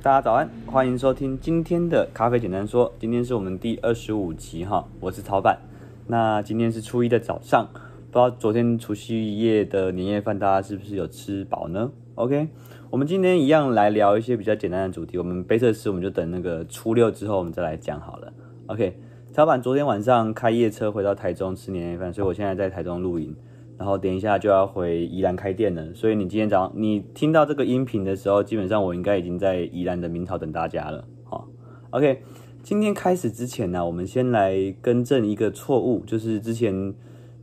大家早安，欢迎收听今天的咖啡简单说。今天是我们第二十五集哈，我是曹板。那今天是初一的早上，不知道昨天除夕夜的年夜饭大家是不是有吃饱呢？OK，我们今天一样来聊一些比较简单的主题。我们杯测师我们就等那个初六之后我们再来讲好了。OK，曹板昨天晚上开夜车回到台中吃年夜饭，所以我现在在台中露营。然后等一下就要回宜兰开店了，所以你今天早上你听到这个音频的时候，基本上我应该已经在宜兰的明桃等大家了。好，OK，今天开始之前呢，我们先来更正一个错误，就是之前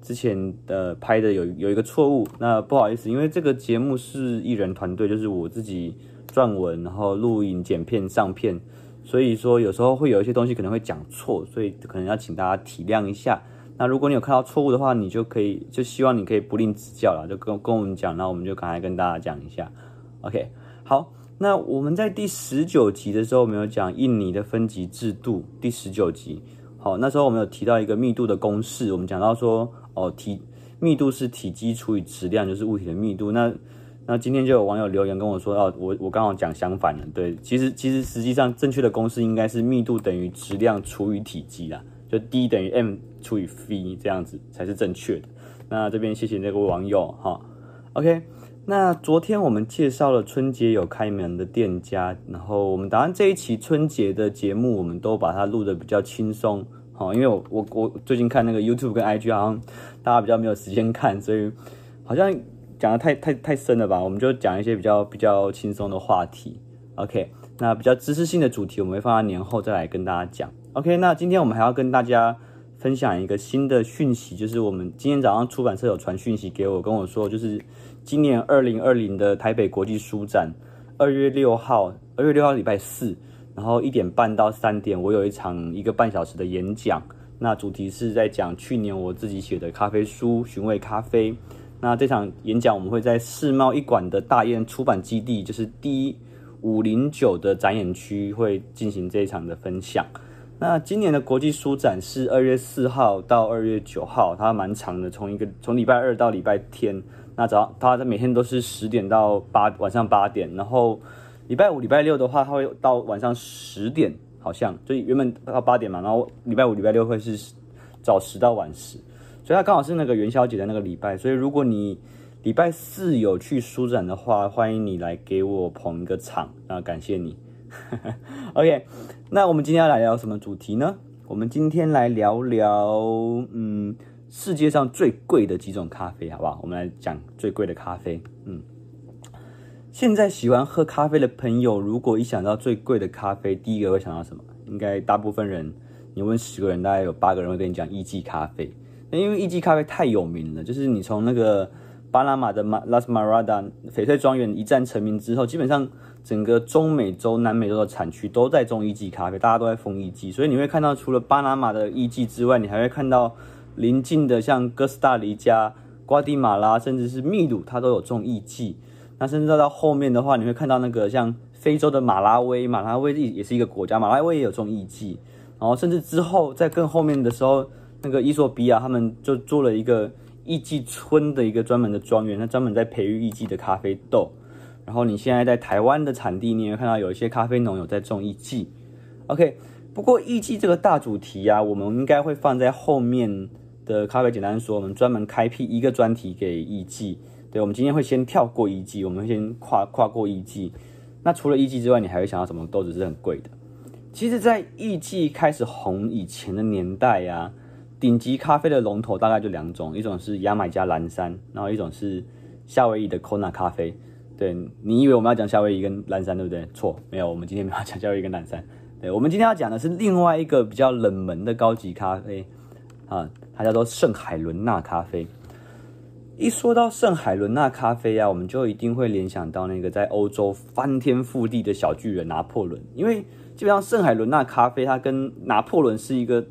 之前的拍的有有一个错误，那不好意思，因为这个节目是艺人团队，就是我自己撰文，然后录影、剪片、上片，所以说有时候会有一些东西可能会讲错，所以可能要请大家体谅一下。那如果你有看到错误的话，你就可以就希望你可以不吝指教啦，就跟跟我们讲，那我们就赶快跟大家讲一下。OK，好，那我们在第十九集的时候，我们有讲印尼的分级制度。第十九集，好，那时候我们有提到一个密度的公式，我们讲到说，哦，体密度是体积除以质量，就是物体的密度。那那今天就有网友留言跟我说，哦，我我刚好讲相反了，对，其实其实实际上正确的公式应该是密度等于质量除以体积啦。就 D 等于 M 除以 V 这样子才是正确的。那这边谢谢那个网友哈。OK，那昨天我们介绍了春节有开门的店家，然后我们打算这一期春节的节目，我们都把它录得比较轻松。好，因为我我我最近看那个 YouTube 跟 IG 好像大家比较没有时间看，所以好像讲的太太太深了吧？我们就讲一些比较比较轻松的话题。OK，那比较知识性的主题，我们会放在年后再来跟大家讲。OK，那今天我们还要跟大家分享一个新的讯息，就是我们今天早上出版社有传讯息给我，跟我说，就是今年二零二零的台北国际书展，二月六号，二月六号礼拜四，然后一点半到三点，我有一场一个半小时的演讲，那主题是在讲去年我自己写的咖啡书《寻味咖啡》。那这场演讲我们会在世贸一馆的大雁出版基地，就是 D 五零九的展演区，会进行这一场的分享。那今年的国际书展是二月四号到二月九号，它蛮长的，从一个从礼拜二到礼拜天。那早上它每天都是十点到八晚上八点，然后礼拜五、礼拜六的话，它会到晚上十点，好像就原本到八点嘛，然后礼拜五、礼拜六会是早十到晚十，所以它刚好是那个元宵节的那个礼拜。所以如果你礼拜四有去书展的话，欢迎你来给我捧一个场，那感谢你。OK，那我们今天要来聊什么主题呢？我们今天来聊聊，嗯，世界上最贵的几种咖啡，好不好？我们来讲最贵的咖啡。嗯，现在喜欢喝咖啡的朋友，如果一想到最贵的咖啡，第一个会想到什么？应该大部分人，你问十个人，大概有八个人会跟你讲艺妓咖啡。那因为艺妓咖啡太有名了，就是你从那个巴拿马的马拉斯马拉达翡翠庄园一战成名之后，基本上。整个中美洲、南美洲的产区都在种艺妓咖啡，大家都在封艺妓，所以你会看到，除了巴拿马的艺妓之外，你还会看到邻近的像哥斯达黎加、瓜地马拉，甚至是秘鲁，它都有种艺妓。那甚至到到后面的话，你会看到那个像非洲的马拉威，马拉威也是一个国家，马拉威也有种艺妓。然后甚至之后在更后面的时候，那个伊索比亚他们就做了一个艺妓村的一个专门的庄园，它专门在培育艺妓的咖啡豆。然后你现在在台湾的产地，你也会看到有一些咖啡农有在种艺妓。OK，不过艺妓这个大主题啊，我们应该会放在后面的咖啡简单说，我们专门开辟一个专题给艺妓。对，我们今天会先跳过艺妓，我们先跨跨过艺妓。那除了艺妓之外，你还会想到什么豆子是很贵的？其实，在艺妓开始红以前的年代呀、啊，顶级咖啡的龙头大概就两种，一种是牙买加蓝山，然后一种是夏威夷的 Kona 咖啡。对，你以为我们要讲夏威夷跟蓝山，对不对？错，没有，我们今天没有讲夏威夷跟蓝山。对，我们今天要讲的是另外一个比较冷门的高级咖啡啊，它叫做圣海伦娜咖啡。一说到圣海伦娜咖啡啊，我们就一定会联想到那个在欧洲翻天覆地的小巨人拿破仑，因为基本上圣海伦娜咖啡它跟拿破仑是一个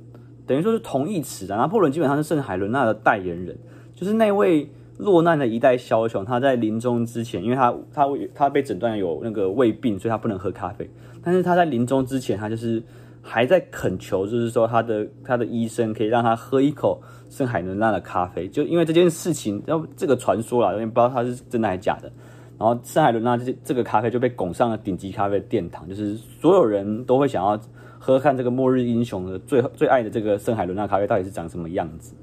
等于说是同义词的，拿破仑基本上是圣海伦娜的代言人，就是那位。落难的一代枭雄，他在临终之前，因为他他他被诊断有那个胃病，所以他不能喝咖啡。但是他在临终之前，他就是还在恳求，就是说他的他的医生可以让他喝一口圣海伦娜的咖啡。就因为这件事情，要这个传说啦，有点不知道他是真的还是假的。然后圣海伦娜这这个咖啡就被拱上了顶级咖啡殿堂，就是所有人都会想要喝看这个末日英雄的最最爱的这个圣海伦娜咖啡到底是长什么样子。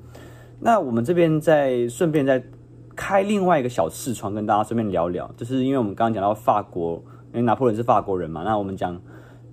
那我们这边再顺便再开另外一个小视窗，跟大家顺便聊聊，就是因为我们刚刚讲到法国，因为拿破仑是法国人嘛，那我们讲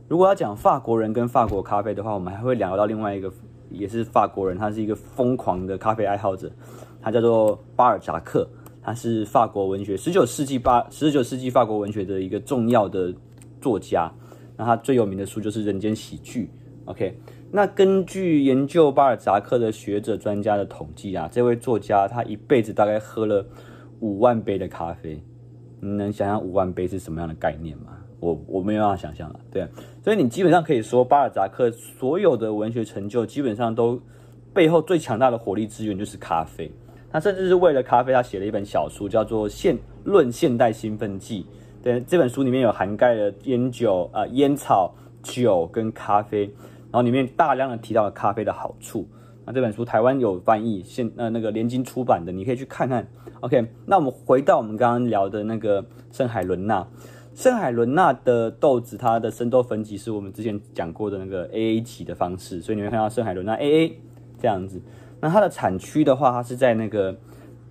如果要讲法国人跟法国咖啡的话，我们还会聊到另外一个也是法国人，他是一个疯狂的咖啡爱好者，他叫做巴尔扎克。他是法国文学十九世纪八十九世纪法国文学的一个重要的作家。那他最有名的书就是《人间喜剧》。OK，那根据研究巴尔扎克的学者专家的统计啊，这位作家他一辈子大概喝了五万杯的咖啡。你能想象五万杯是什么样的概念吗？我我没有办法想象了。对，所以你基本上可以说，巴尔扎克所有的文学成就基本上都背后最强大的火力资源就是咖啡。他甚至是为了咖啡，他写了一本小书，叫做《现论现代兴奋剂》。对，这本书里面有涵盖了烟酒、啊、烟草、酒跟咖啡，然后里面大量的提到了咖啡的好处。那这本书台湾有翻译，现呃那个联经出版的，你可以去看看。OK，那我们回到我们刚刚聊的那个圣海伦娜，圣海伦娜的豆子，它的生豆分级是我们之前讲过的那个 AA 级的方式，所以你会看到圣海伦娜 AA 这样子。那它的产区的话，它是在那个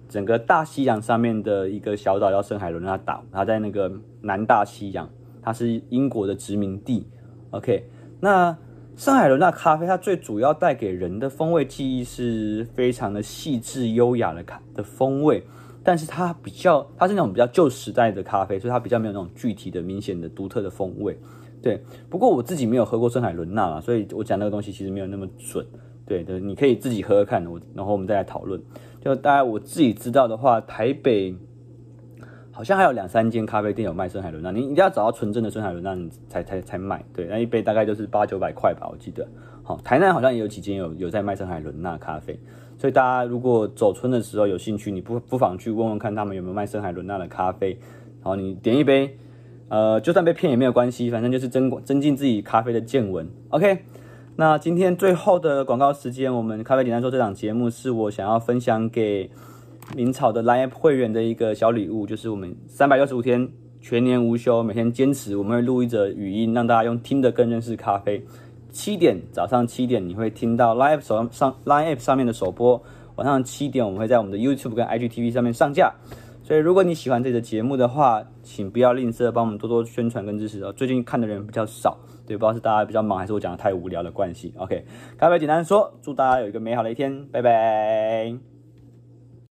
整个大西洋上面的一个小岛叫圣海伦娜岛，它在那个南大西洋，它是英国的殖民地。OK，那圣海伦娜咖啡它最主要带给人的风味记忆是非常的细致优雅的咖的风味，但是它比较它是那种比较旧时代的咖啡，所以它比较没有那种具体的明显的独特的风味。对，不过我自己没有喝过圣海伦娜嘛，所以我讲那个东西其实没有那么准。对的，你可以自己喝喝看，我然后我们再来讨论。就大概我自己知道的话，台北好像还有两三间咖啡店有卖深海伦娜，你一定要找到纯正的深海伦娜，你才才才卖。对，那一杯大概就是八九百块吧，我记得。好，台南好像也有几间有有在卖深海伦娜咖啡，所以大家如果走春的时候有兴趣，你不不妨去问问看他们有没有卖深海伦娜的咖啡，然后你点一杯，呃，就算被骗也没有关系，反正就是增增进自己咖啡的见闻。OK。那今天最后的广告时间，我们咖啡简单说这档节目是我想要分享给明草的 Line 会员的一个小礼物，就是我们三百六十五天全年无休，每天坚持，我们会录一则语音，让大家用听的更认识咖啡。七点早上七点你会听到 Line 手上上 Line App 上面的首播，晚上七点我们会在我们的 YouTube 跟 IGTV 上面上架。所以如果你喜欢这个节目的话，请不要吝啬帮我们多多宣传跟支持哦。最近看的人比较少。对，不知道是大家比较忙，还是我讲的太无聊的关系。OK，咖啡简单说，祝大家有一个美好的一天，拜拜。